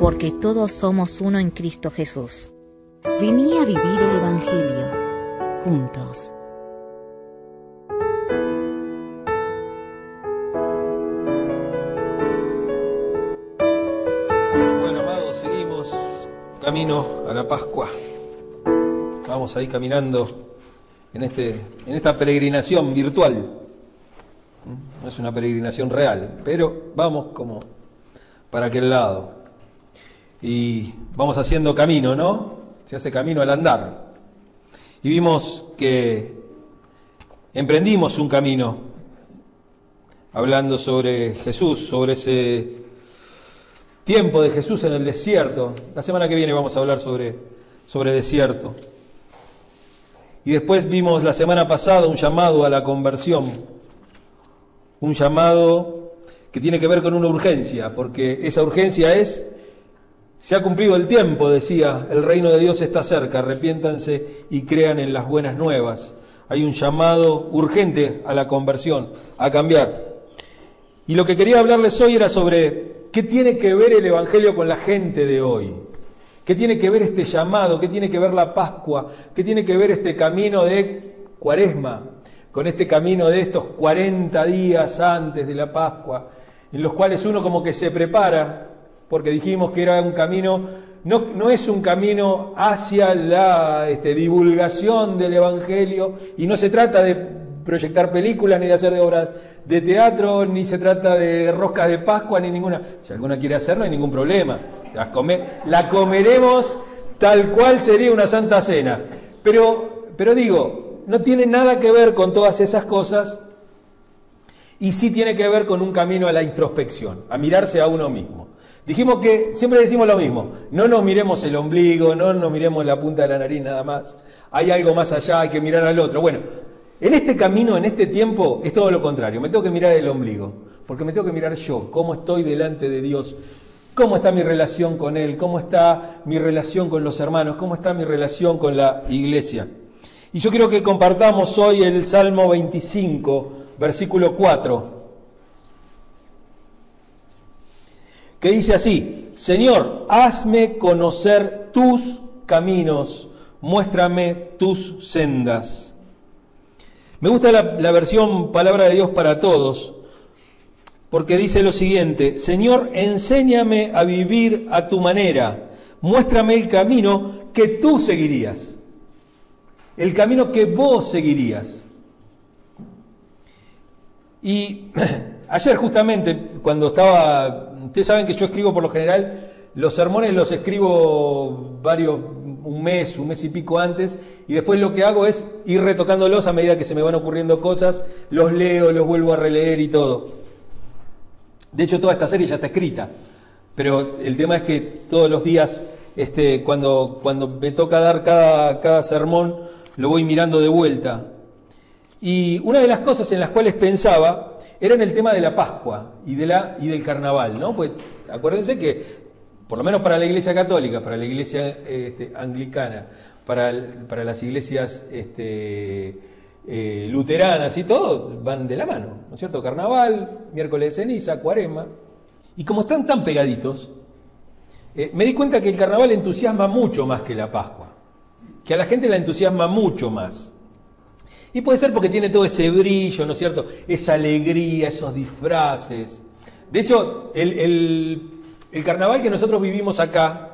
Porque todos somos uno en Cristo Jesús. Vení a vivir el Evangelio juntos. Bueno, amados, seguimos camino a la Pascua. Vamos ahí caminando en, este, en esta peregrinación virtual. No es una peregrinación real, pero vamos como para aquel lado. Y vamos haciendo camino, ¿no? Se hace camino al andar. Y vimos que emprendimos un camino hablando sobre Jesús, sobre ese tiempo de Jesús en el desierto. La semana que viene vamos a hablar sobre, sobre desierto. Y después vimos la semana pasada un llamado a la conversión, un llamado que tiene que ver con una urgencia, porque esa urgencia es, se ha cumplido el tiempo, decía, el reino de Dios está cerca, arrepiéntanse y crean en las buenas nuevas. Hay un llamado urgente a la conversión, a cambiar. Y lo que quería hablarles hoy era sobre ¿Qué tiene que ver el Evangelio con la gente de hoy? ¿Qué tiene que ver este llamado? ¿Qué tiene que ver la Pascua? ¿Qué tiene que ver este camino de Cuaresma? Con este camino de estos 40 días antes de la Pascua, en los cuales uno como que se prepara, porque dijimos que era un camino, no, es un camino hacia la este, divulgación del Evangelio, y no se trata de proyectar películas, ni de hacer de obras de teatro, ni se trata de roscas de Pascua, ni ninguna. Si alguna quiere hacer, no hay ningún problema. La, comeremos tal cual sería una santa cena. Pero digo, no tiene nada que ver con todas esas cosas y sí tiene que ver con un camino a la introspección, a mirarse a uno mismo. Dijimos que siempre decimos lo mismo, no nos miremos el ombligo, no nos miremos la punta de la nariz nada más, hay algo más allá, hay que mirar al otro. Bueno, en este camino, en este tiempo, es todo lo contrario. Me tengo que mirar el ombligo, porque me tengo que mirar yo, cómo estoy delante de Dios, cómo está mi relación con Él, cómo está mi relación con los hermanos, cómo está mi relación con la iglesia. Y yo quiero que compartamos hoy el Salmo 25, versículo 4, que dice así, Señor, hazme conocer tus caminos, muéstrame tus sendas. Me gusta la, versión Palabra de Dios para Todos, porque dice lo siguiente, Señor, enséñame a vivir a tu manera, muéstrame el camino que tú seguirías, el camino que vos seguirías. Y ayer justamente, cuando estaba, ustedes saben que yo escribo por lo general, los sermones los escribo varios, un mes, un mes y pico antes, y después lo que hago es ir retocándolos a medida que se me van ocurriendo cosas, los leo, los vuelvo a releer y todo. De hecho, toda esta serie ya está escrita, pero el tema es que todos los días, este, cuando, cuando me toca dar cada, cada sermón, lo voy mirando de vuelta. Y una de las cosas en las cuales pensaba era en el tema de la Pascua y, del carnaval, ¿no? Pues acuérdense que por lo menos para la Iglesia Católica, para la Iglesia este, Anglicana, para, las iglesias este, eh, luteranas y todo, van de la mano, ¿no es cierto? Carnaval, miércoles de ceniza, cuaresma. Y como están tan pegaditos, eh, me di cuenta que el carnaval entusiasma mucho más que la Pascua, que a la gente la entusiasma mucho más. Y puede ser porque tiene todo ese brillo, ¿no es cierto? Esa alegría, esos disfraces. De hecho, el el carnaval que nosotros vivimos acá,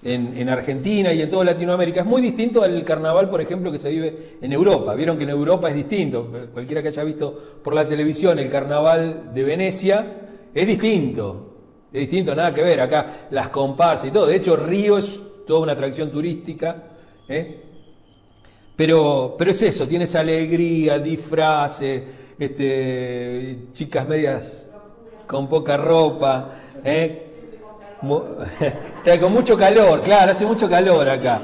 en, Argentina y en toda Latinoamérica, es muy distinto al carnaval, por ejemplo, que se vive en Europa. Vieron que en Europa es distinto. Cualquiera que haya visto por la televisión el carnaval de Venecia, es distinto. Es distinto, nada que ver. Acá las comparsas y todo. De hecho, Río es toda una atracción turística. ¿eh? Pero, pero es eso, tiene esa alegría, disfraces, este, chicas medias con poca ropa. ¿eh? con mucho calor, claro, hace mucho calor acá.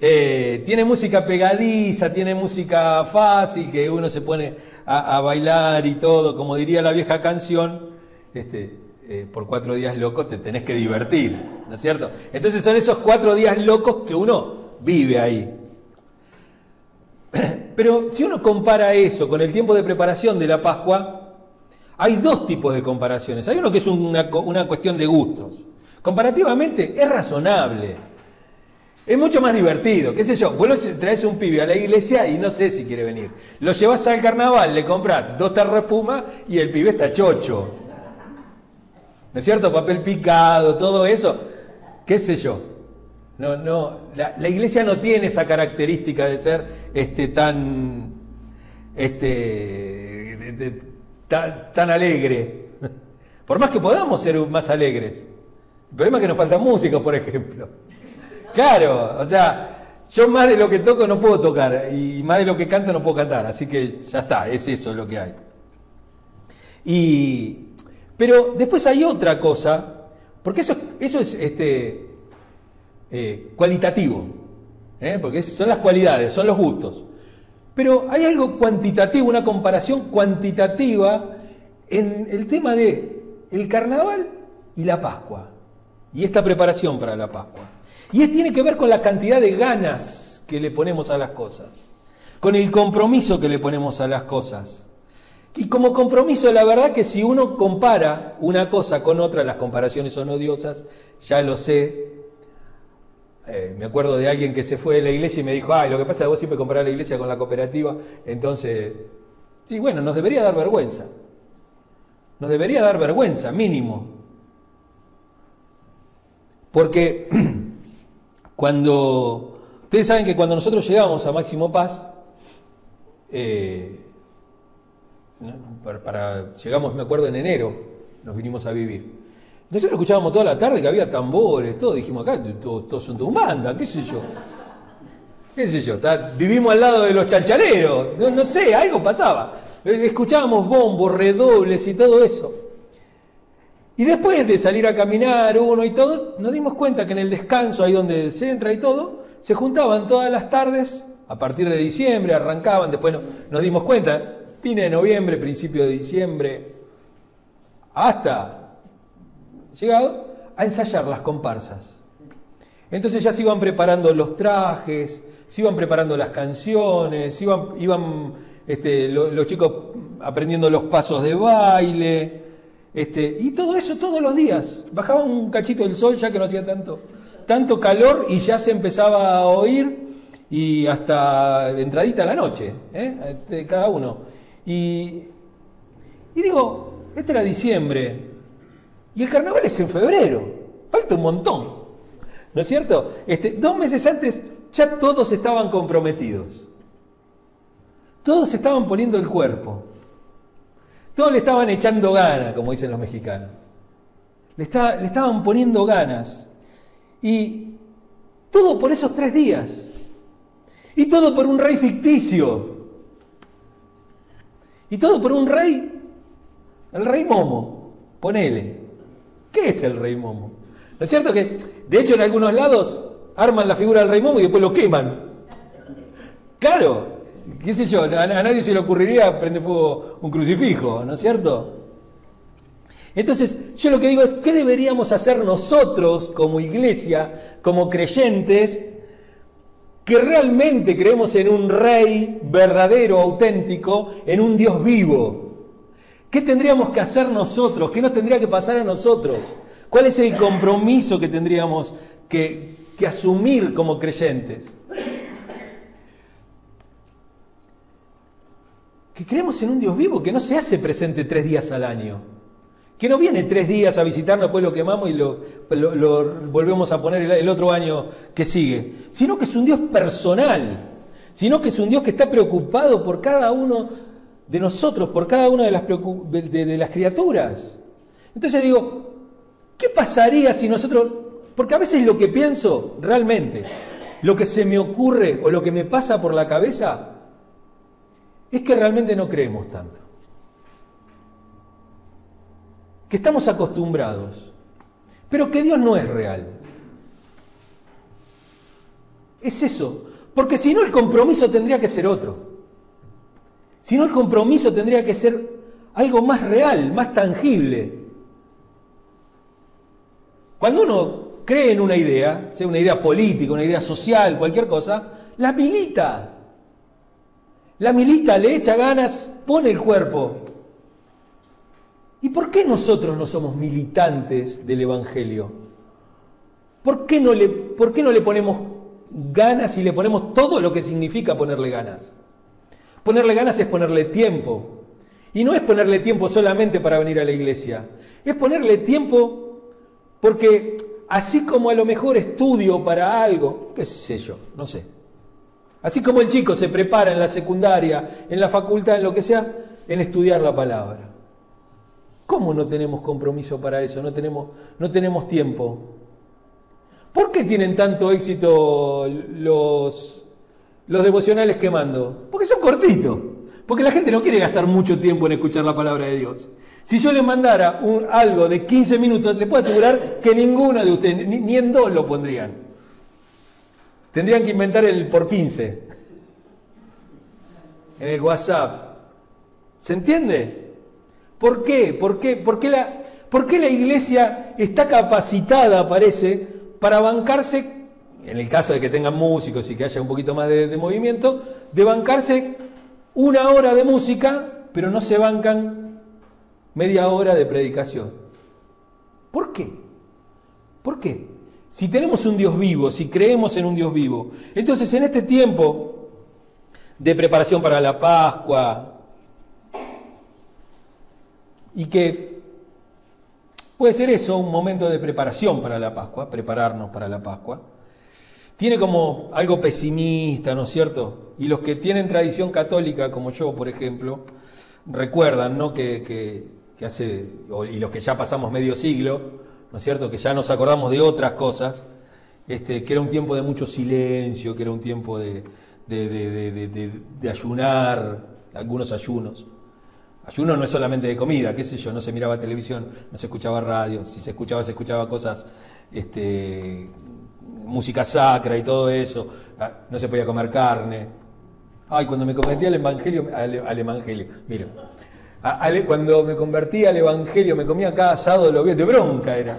Eh, tiene música pegadiza, tiene música fácil, que uno se pone a, bailar y todo, como diría la vieja canción, este, eh, por cuatro días locos te tenés que divertir, ¿no es cierto? Entonces son esos cuatro días locos que uno vive ahí. Pero si uno compara eso con el tiempo de preparación de la Pascua, hay dos tipos de comparaciones. Hay uno que es una, cuestión de gustos. Comparativamente es razonable. Es mucho más divertido, qué sé yo, vos traes un pibe a la iglesia y no sé si quiere venir. Lo llevas al carnaval, le compras dos tarros y el pibe está chocho. ¿No es cierto? Papel picado, todo eso. ¿Qué sé yo? No, no, la, iglesia no tiene esa característica de ser este, tan, este, tan, alegre. Por más que podamos ser más alegres. El problema es que nos falta música, por ejemplo. Claro, o sea, yo más de lo que toco no puedo tocar y más de lo que canto no puedo cantar, así que ya está, es eso lo que hay. Y, pero después hay otra cosa, porque eso, eso es este, eh, cualitativo, ¿eh? porque son las cualidades, son los gustos. Pero hay algo cuantitativo, una comparación cuantitativa en el tema de el carnaval y la Pascua. Y esta preparación para la Pascua. Y tiene que ver con la cantidad de ganas que le ponemos a las cosas, con el compromiso que le ponemos a las cosas. Y como compromiso, la verdad que si uno compara una cosa con otra, las comparaciones son odiosas, ya lo sé, eh, me acuerdo de alguien que se fue de la iglesia y me dijo, ay, lo que pasa es que vos siempre comprás la iglesia con la cooperativa, entonces, sí, bueno, nos debería dar vergüenza. Nos debería dar vergüenza, mínimo. Porque cuando, ustedes saben que cuando nosotros llegamos a Máximo Paz, eh, para, llegamos, me acuerdo, en enero, nos vinimos a vivir. Nosotros escuchábamos toda la tarde que había tambores, todo, dijimos acá, todos son de banda, qué sé yo. ¿Qué sé yo? vivimos al lado de los chanchaleros, no, sé, algo pasaba. Escuchábamos bombos, redobles y todo eso. Y después de salir a caminar uno y todo, nos dimos cuenta que en el descanso, ahí donde se entra y todo, se juntaban todas las tardes, a partir de diciembre, arrancaban, después nos dimos cuenta, fin de noviembre, principio de diciembre, hasta llegado a ensayar las comparsas. Entonces ya se iban preparando los trajes, se iban preparando las canciones, iban, iban este, los chicos aprendiendo los pasos de baile, este, y todo eso todos los días. Bajaba un cachito del sol ya que no hacía tanto, tanto calor y ya se empezaba a oír y hasta entradita la noche, ¿eh? Este, cada uno. Y, y digo, este era diciembre, y el carnaval es en febrero. Falta un montón. ¿No es cierto? Este, dos meses antes ya todos estaban comprometidos. Todos estaban poniendo el cuerpo. Todos le estaban echando ganas, como dicen los mexicanos. Le, le estaban poniendo ganas. Y todo por esos tres días. Y todo por un rey ficticio. Y todo por un rey, el rey Momo, ponele. ¿Qué es el rey momo? ¿No es cierto que, de hecho, en algunos lados arman la figura del rey momo y después lo queman? Claro, qué sé yo, a, nadie se le ocurriría prender fuego un crucifijo, ¿no es cierto? Entonces, yo lo que digo es, ¿qué deberíamos hacer nosotros como iglesia, como creyentes, que realmente creemos en un rey verdadero, auténtico, en un Dios vivo? ¿Qué tendríamos que hacer nosotros? ¿Qué nos tendría que pasar a nosotros? ¿Cuál es el compromiso que tendríamos que, asumir como creyentes? Que creemos en un Dios vivo que no se hace presente tres días al año. Que no viene tres días a visitarnos, después lo quemamos y lo, volvemos a poner el otro año que sigue. Sino que es un Dios personal. Sino que es un Dios que está preocupado por cada uno de nosotros por cada una de las, de, las criaturas. Entonces digo, ¿qué pasaría si nosotros, porque a veces lo que pienso realmente, lo que se me ocurre o lo que me pasa por la cabeza, es que realmente no creemos tanto. que estamos acostumbrados, pero que Dios no es real. Es eso, porque si no el compromiso tendría que ser otro. Si no el compromiso tendría que ser algo más real, más tangible. Cuando uno cree en una idea, sea una idea política, una idea social, cualquier cosa, la milita. La milita, le echa ganas, pone el cuerpo. ¿Y por qué nosotros no somos militantes del Evangelio? ¿Por qué no le, por qué no le ponemos ganas y le ponemos todo lo que significa ponerle ganas? Ponerle ganas es ponerle tiempo. Y no es ponerle tiempo solamente para venir a la iglesia, es ponerle tiempo porque así como a lo mejor estudio para algo, qué sé yo, no sé. Así como el chico se prepara en la secundaria, en la facultad, en lo que sea, en estudiar la palabra. ¿Cómo no tenemos compromiso para eso? No tenemos, no tenemos tiempo. ¿Por qué tienen tanto éxito los, los devocionales que mando? Porque son cortitos. Porque la gente no quiere gastar mucho tiempo en escuchar la palabra de Dios. Si yo les mandara un, algo de 15 minutos, les puedo asegurar que ninguna de ustedes, ni, en dos lo pondrían. Tendrían que inventar el por 15. En el WhatsApp. ¿Se entiende? ¿Por qué? ¿Por qué? ¿Por qué la, por qué la iglesia está capacitada, parece, para bancarse, en el caso de que tengan músicos y que haya un poquito más de movimiento, de bancarse una hora de música, pero no se bancan media hora de predicación. ¿Por qué? ¿Por qué? Si tenemos un Dios vivo, si creemos en un Dios vivo, entonces en este tiempo de preparación para la Pascua, y que puede ser eso un momento de preparación para la Pascua, prepararnos para la Pascua, tiene como algo pesimista, ¿no es cierto? Y los que tienen tradición católica, como yo, por ejemplo, recuerdan, ¿no? Que, hace, y los que ya pasamos medio siglo, ¿no es cierto? Que ya nos acordamos de otras cosas, este, que era un tiempo de mucho silencio, que era un tiempo de, de, ayunar, algunos ayunos. Ayuno no es solamente de comida, qué sé yo, no se miraba televisión, no se escuchaba radio, si se escuchaba, se escuchaba cosas este, música sacra y todo eso, ah, no se podía comer carne. Ay, cuando me convertí al evangelio, al, evangelio, miren, cuando me convertí al evangelio me comía cada asado de lo de bronca era.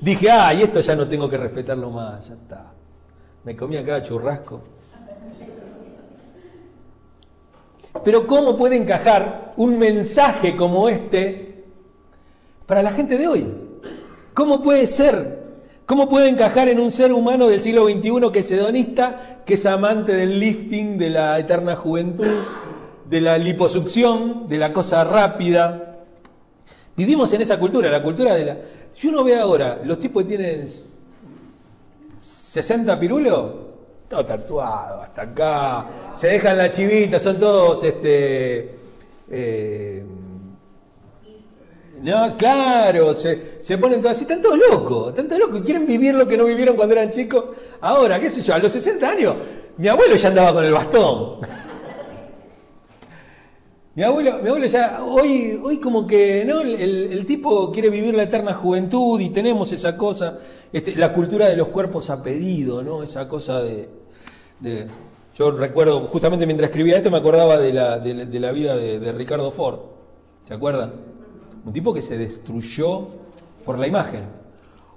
Dije, ay, esto ya no tengo que respetarlo más, ya está. Me comía cada churrasco. Pero ¿cómo puede encajar un mensaje como este para la gente de hoy? ¿Cómo puede ser? ¿Cómo puede encajar en un ser humano del siglo XXI que es hedonista, que es amante del lifting, de la eterna juventud, de la liposucción, de la cosa rápida? Vivimos en esa cultura, la cultura de la... Si uno ve ahora, los tipos que tienen 60 pirulos, todo tatuado, hasta acá, se dejan la chivita, son todos este, eh, no, claro, se, se ponen todos así, están todos locos, todos locos, quieren vivir lo que no vivieron cuando eran chicos. Ahora, qué sé yo, a los 60 años, mi abuelo ya andaba con el bastón. Mi abuelo, mi abuelo ya, hoy, hoy como que, ¿no? El, tipo quiere vivir la eterna juventud y tenemos esa cosa, este, la cultura de los cuerpos a pedido, ¿no? Esa cosa de, yo recuerdo, justamente mientras escribía esto me acordaba de la, de, la vida de, de Ricardo Ford, ¿se acuerdan? Un tipo que se destruyó por la imagen.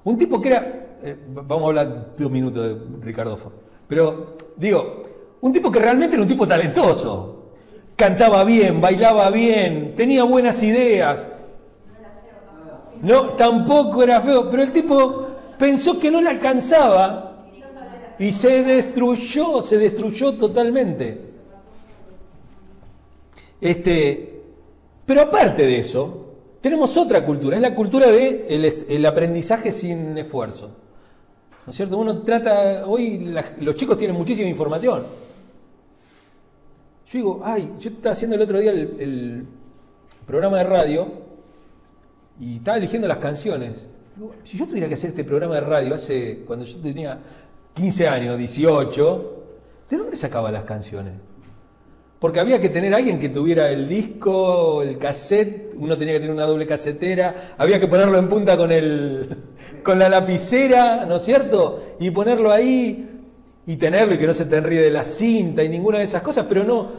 Un tipo que era, eh, vamos a hablar de un minuto de Ricardo Ford, pero digo, un tipo que realmente era un tipo talentoso. Cantaba bien, bailaba bien, tenía buenas ideas. No, tampoco era feo, pero el tipo pensó que no le alcanzaba y se destruyó, se destruyó totalmente. Este, pero aparte de eso, tenemos otra cultura, es la cultura del de el aprendizaje sin esfuerzo. ¿No es cierto? Uno trata, hoy los chicos tienen muchísima información. Yo digo, ay, yo estaba haciendo el otro día el, programa de radio y estaba eligiendo las canciones. si yo tuviera que hacer este programa de radio hace, cuando yo tenía 15 años, 18, ¿de dónde sacaba las canciones? Porque había que tener alguien que tuviera el disco, el cassette, uno tenía que tener una doble casetera, había que ponerlo en punta con, el, con la lapicera, ¿no es cierto? Y ponerlo ahí y tenerlo y que no se te enríe de la cinta y ninguna de esas cosas, pero no.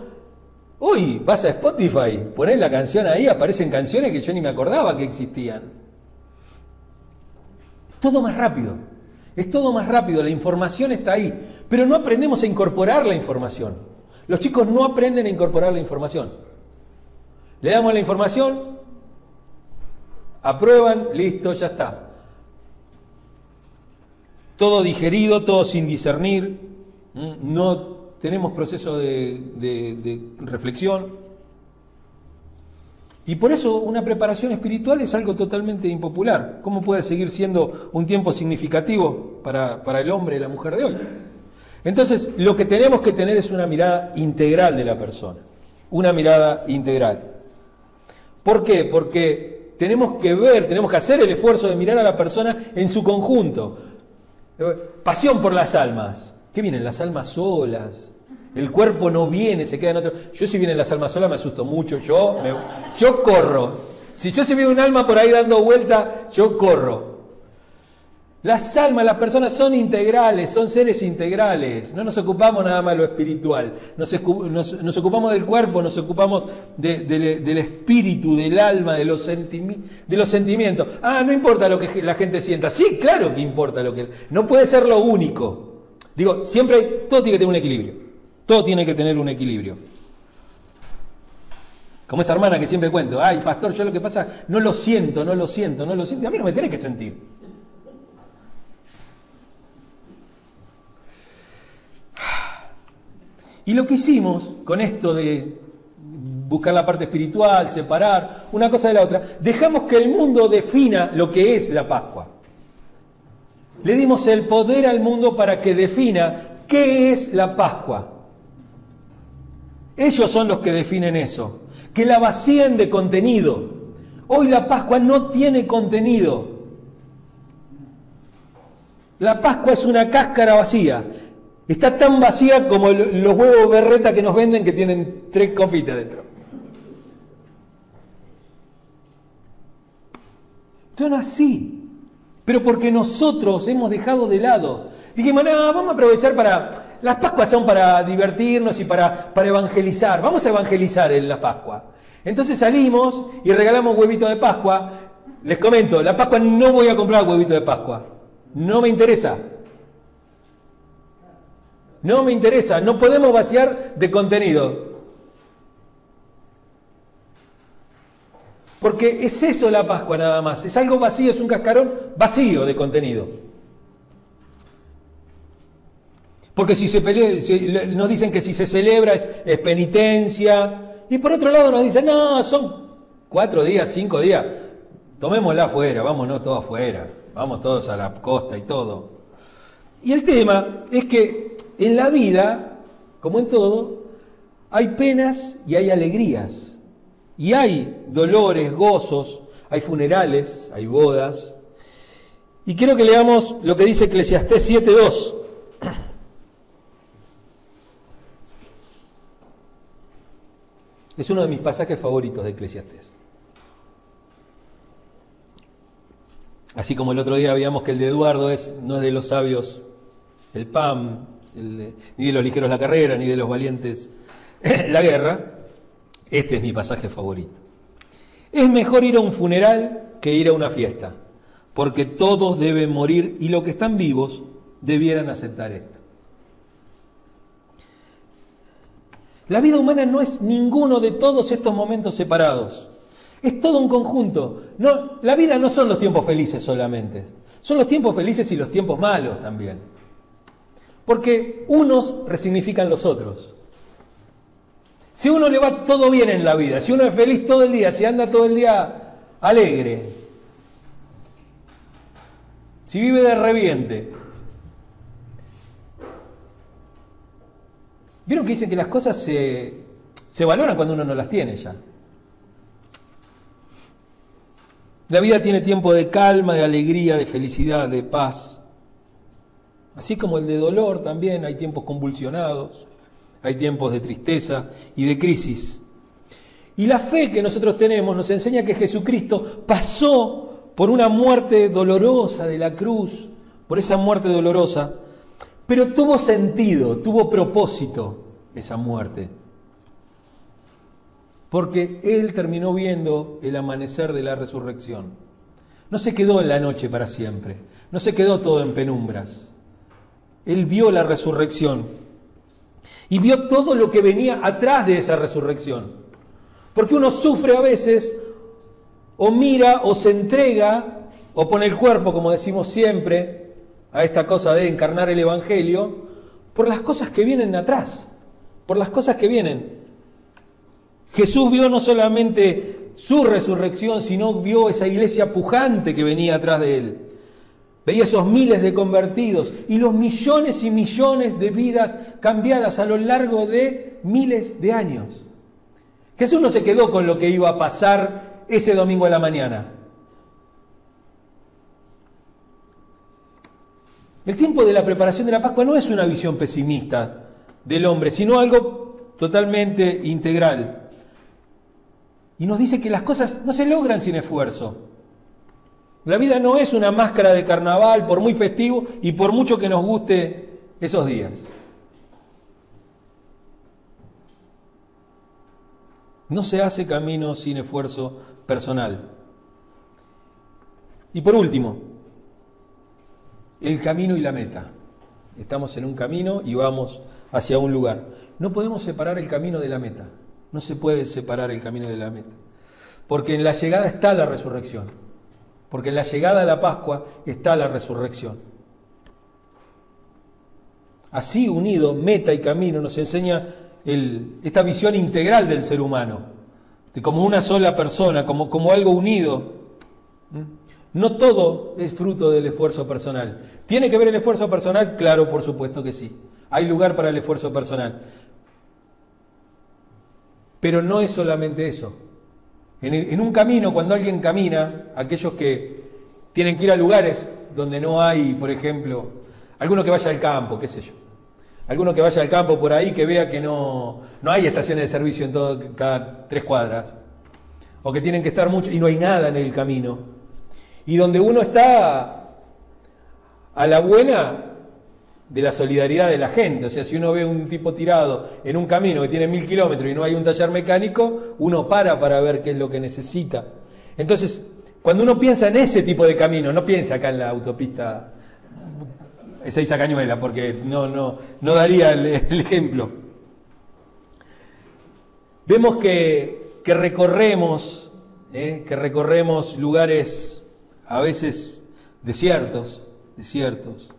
Hoy vas a Spotify, pones la canción ahí, aparecen canciones que yo ni me acordaba que existían. Todo más rápido, es todo más rápido, la información está ahí, pero no aprendemos a incorporar la información. Los chicos no aprenden a incorporar la información. Le damos la información, aprueban, listo, ya está. Todo digerido, todo sin discernir, no tenemos proceso de, reflexión. Y por eso una preparación espiritual es algo totalmente impopular. ¿Cómo puede seguir siendo un tiempo significativo para, el hombre y la mujer de hoy? Entonces, lo que tenemos que tener es una mirada integral de la persona, una mirada integral. ¿Por qué? Porque tenemos que ver, tenemos que hacer el esfuerzo de mirar a la persona en su conjunto. Pasión por las almas. ¿Qué vienen? Las almas solas. El cuerpo no viene, se queda en otro. Yo si vienen las almas solas me asusto mucho, yo, yo corro. Si yo se ve un alma por ahí dando vuelta, yo corro. Las almas, las personas son integrales, son seres integrales. No nos ocupamos nada más de lo espiritual. Nos, ocupamos del cuerpo, nos ocupamos del espíritu, del alma, de los, sentimientos. Ah, no importa lo que la gente sienta. Sí, claro que importa lo que... No puede ser lo único. Digo, siempre todo tiene que tener un equilibrio. Todo tiene que tener un equilibrio. Como esa hermana que siempre cuento, ay, pastor, yo lo que pasa, no lo siento, no lo siento, no lo siento. A mí no me tiene que sentir. Y lo que hicimos con esto de buscar la parte espiritual, separar una cosa de la otra, dejamos que el mundo defina lo que es la Pascua. Le dimos el poder al mundo para que defina qué es la Pascua. Ellos son los que definen eso, que la vacíen de contenido. Hoy la Pascua no tiene contenido. La Pascua es una cáscara vacía. Está tan vacía como los huevos berreta que nos venden que tienen tres confites dentro. Son así. Pero porque nosotros hemos dejado de lado. Dijimos, no, vamos a aprovechar para... Las Pascuas son para divertirnos y para, para evangelizar. Vamos a evangelizar en la Pascua. Entonces salimos y regalamos huevito de Pascua. Les comento, la Pascua no voy a comprar huevito de Pascua. No me interesa. No me interesa, no podemos vaciar de contenido. Porque es eso la Pascua nada más, es algo vacío, es un cascarón vacío de contenido. Porque si se pelea, nos dicen que si se celebra es, penitencia, y por otro lado nos dicen, no, son cuatro días, cinco días, tomémosla afuera, vámonos todos afuera, vamos todos a la costa y todo. Y el tema es que en la vida, como en todo, hay penas y hay alegrías. Y hay dolores, gozos, hay funerales, hay bodas. Y quiero que leamos lo que dice Eclesiastés 7.2. Es uno de mis pasajes favoritos de Eclesiastés. Así como el otro día veíamos que el de Eduardo es, no es de los sabios el PAM, ni de los ligeros la carrera, ni de los valientes la guerra, este es mi pasaje favorito. Es mejor ir a un funeral que ir a una fiesta, porque todos deben morir y los que están vivos debieran aceptar esto. La vida humana no es ninguno de todos estos momentos separados. Es todo un conjunto. No, la vida no son los tiempos felices solamente. Son los tiempos felices y los tiempos malos también. Porque unos resignifican los otros. Si uno le va todo bien en la vida, si uno es feliz todo el día, si anda todo el día alegre, si vive de reviente, ¿vieron que dicen que las cosas se, se valoran cuando uno no las tiene ya? La vida tiene tiempo de calma, de alegría, de felicidad, de paz. Así como el de dolor también, hay tiempos convulsionados, hay tiempos de tristeza y de crisis. Y la fe que nosotros tenemos nos enseña que Jesucristo pasó por una muerte dolorosa de la cruz, por esa muerte dolorosa, pero tuvo sentido, tuvo propósito esa muerte. Porque Él terminó viendo el amanecer de la resurrección. No se quedó en la noche para siempre, no se quedó todo en penumbras. Él vio la resurrección y vio todo lo que venía atrás de esa resurrección. Porque uno sufre a veces, o mira, o se entrega, o pone el cuerpo, como decimos siempre, a esta cosa de encarnar el Evangelio, por las cosas que vienen atrás, por las cosas que vienen. Jesús vio no solamente su resurrección, sino vio esa iglesia pujante que venía atrás de él. Veía esos miles de convertidos y los millones y millones de vidas cambiadas a lo largo de miles de años. Jesús no se quedó con lo que iba a pasar ese domingo a la mañana. El tiempo de la preparación de la Pascua no es una visión pesimista del hombre, sino algo totalmente integral. Y nos dice que las cosas no se logran sin esfuerzo. La vida no es una máscara de carnaval, por muy festivo y por mucho que nos guste esos días. No se hace camino sin esfuerzo personal. Y por último, el camino y la meta. Estamos en un camino y vamos hacia un lugar. No podemos separar el camino de la meta. No se puede separar el camino de la meta. Porque en la llegada está la resurrección porque en la llegada de la Pascua está la resurrección. Así unido, meta y camino, nos enseña esta visión integral del ser humano, de como una sola persona, como, como algo unido. ¿Mm? No todo es fruto del esfuerzo personal. ¿Tiene que ver el esfuerzo personal? Claro, por supuesto que sí. Hay lugar para el esfuerzo personal. Pero no es solamente eso. En, un camino, cuando alguien camina, aquellos que tienen que ir a lugares donde no hay, por ejemplo, alguno que vaya al campo, qué sé yo, alguno que vaya al campo por ahí que vea que no, no hay estaciones de servicio en todo, cada tres cuadras, o que tienen que estar mucho y no hay nada en el camino, y donde uno está a la buena, de la solidaridad de la gente. O sea, si uno ve un tipo tirado en un camino que tiene mil kilómetros y no hay un taller mecánico, uno para para ver qué es lo que necesita. Entonces, cuando uno piensa en ese tipo de camino, no piensa acá en la autopista Ezeiza Cañuela, porque no, no, no daría el, ejemplo. Vemos que, que recorremos, ¿eh? que recorremos lugares a veces desiertos, desiertos,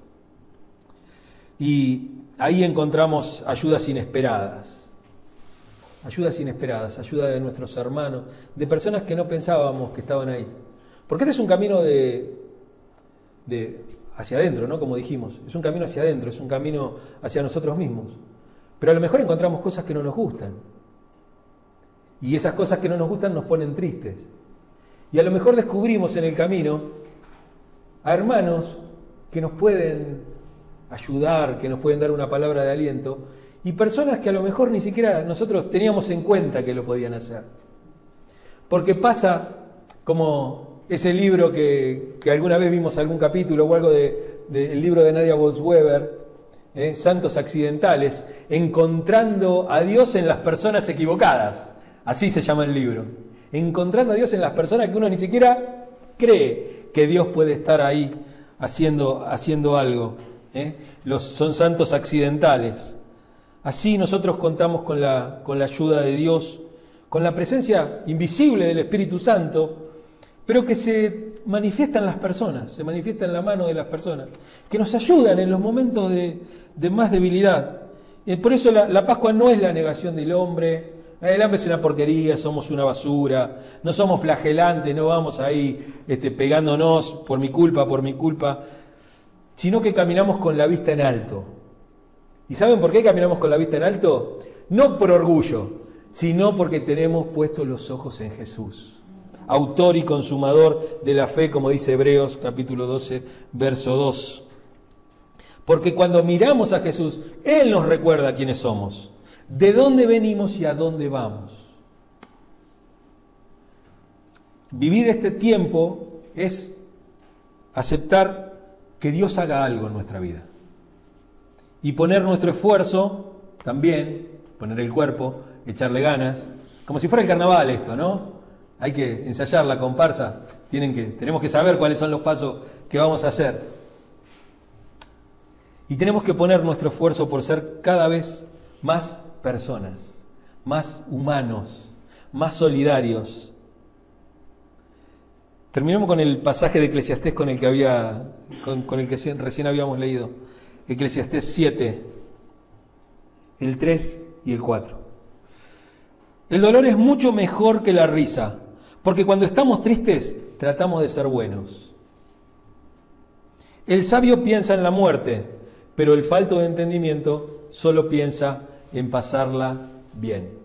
y ahí encontramos ayudas inesperadas, ayudas inesperadas, ayuda de nuestros hermanos, de personas que no pensábamos que estaban ahí. Porque este es un camino de, de hacia adentro, ¿no? Como dijimos, es un camino hacia adentro, es un camino hacia nosotros mismos. Pero a lo mejor encontramos cosas que no nos gustan. Y esas cosas que no nos gustan nos ponen tristes. Y a lo mejor descubrimos en el camino a hermanos que nos pueden ayudar, que nos pueden dar una palabra de aliento, y personas que a lo mejor ni siquiera nosotros teníamos en cuenta que lo podían hacer. Porque pasa como ese libro que, alguna vez vimos algún capítulo o algo del de, libro de Nadia Bolsweber, ¿eh? Santos Accidentales, encontrando a Dios en las personas equivocadas. Así se llama el libro. Encontrando a Dios en las personas que uno ni siquiera cree que Dios puede estar ahí haciendo, haciendo algo. ¿Eh? Los, son santos accidentales. Así nosotros contamos con la, ayuda de Dios, con la presencia invisible del Espíritu Santo, pero que se manifiesta en las personas, se manifiesta en la mano de las personas, que nos ayudan en los momentos de, más debilidad. Por eso la, Pascua no es la negación del hombre, el hambre es una porquería, somos una basura, no somos flagelantes, no vamos ahí este, pegándonos por mi culpa, por mi culpa sino que caminamos con la vista en alto. ¿Y saben por qué caminamos con la vista en alto? No por orgullo, sino porque tenemos puestos los ojos en Jesús, autor y consumador de la fe, como dice Hebreos capítulo 12, verso 2. Porque cuando miramos a Jesús, Él nos recuerda quiénes somos. de dónde venimos y a dónde vamos. Vivir este tiempo es aceptar que Dios haga algo en nuestra vida y poner nuestro esfuerzo también, poner el cuerpo, echarle ganas, como si fuera el carnaval esto, ¿no? Hay que ensayar la comparsa, tienen que, tenemos que saber cuáles son los pasos que vamos a hacer. Y tenemos que poner nuestro esfuerzo por ser cada vez más personas, más humanos, más solidarios. Terminemos con el pasaje de Eclesiastés con el que, había, con, el que recién habíamos leído. Eclesiastés 7, el 3 y el 4. El dolor es mucho mejor que la risa, porque cuando estamos tristes tratamos de ser buenos. El sabio piensa en la muerte, pero el falto de entendimiento solo piensa en pasarla bien.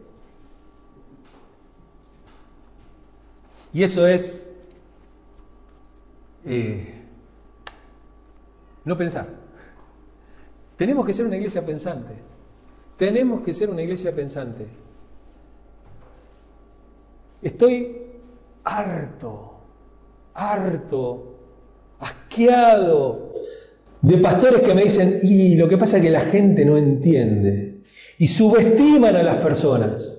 Y eso es eh, no pensar. Tenemos que ser una iglesia pensante. Tenemos que ser una iglesia pensante. Estoy harto, harto, asqueado de pastores que me dicen, y lo que pasa es que la gente no entiende. Y subestiman a las personas.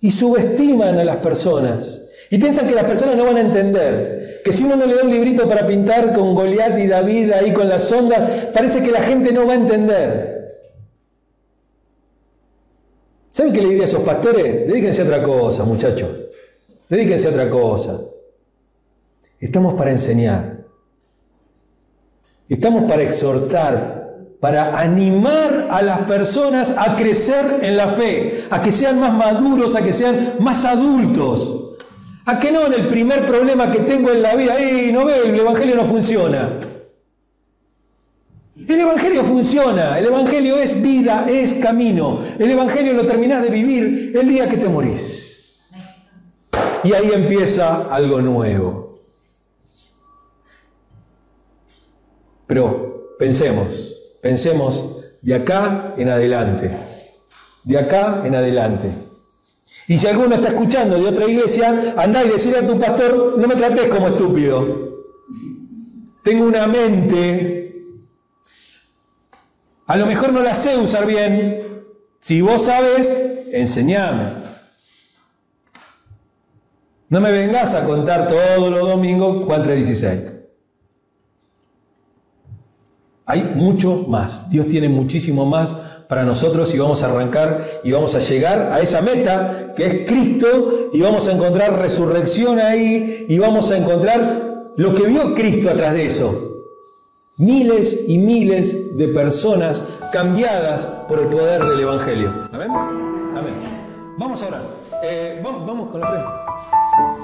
Y subestiman a las personas. Y piensan que las personas no van a entender. Que si uno no le da un librito para pintar con Goliat y David ahí con las ondas, parece que la gente no va a entender. ¿Saben qué le diría a esos pastores? Dedíquense a otra cosa, muchachos. Dedíquense a otra cosa. Estamos para enseñar. Estamos para exhortar, para animar a las personas a crecer en la fe, a que sean más maduros, a que sean más adultos. A que no en el primer problema que tengo en la vida, ¡eh, no ve, el Evangelio no funciona! El Evangelio funciona, el Evangelio es vida, es camino. El Evangelio lo terminás de vivir el día que te morís. Y ahí empieza algo nuevo. Pero pensemos, pensemos de acá en adelante, de acá en adelante. Y si alguno está escuchando de otra iglesia, andá y decirle a tu pastor, no me trates como estúpido. Tengo una mente a lo mejor no la sé usar bien. Si vos sabes, enseñame. No me vengas a contar todos los domingos Juan 3:16. Hay mucho más. Dios tiene muchísimo más para nosotros y vamos a arrancar y vamos a llegar a esa meta que es Cristo y vamos a encontrar resurrección ahí y vamos a encontrar lo que vio Cristo atrás de eso. Miles y miles de personas cambiadas por el poder del Evangelio. Amén. Amén. Vamos a orar. Eh, vamos, vamos con la frente.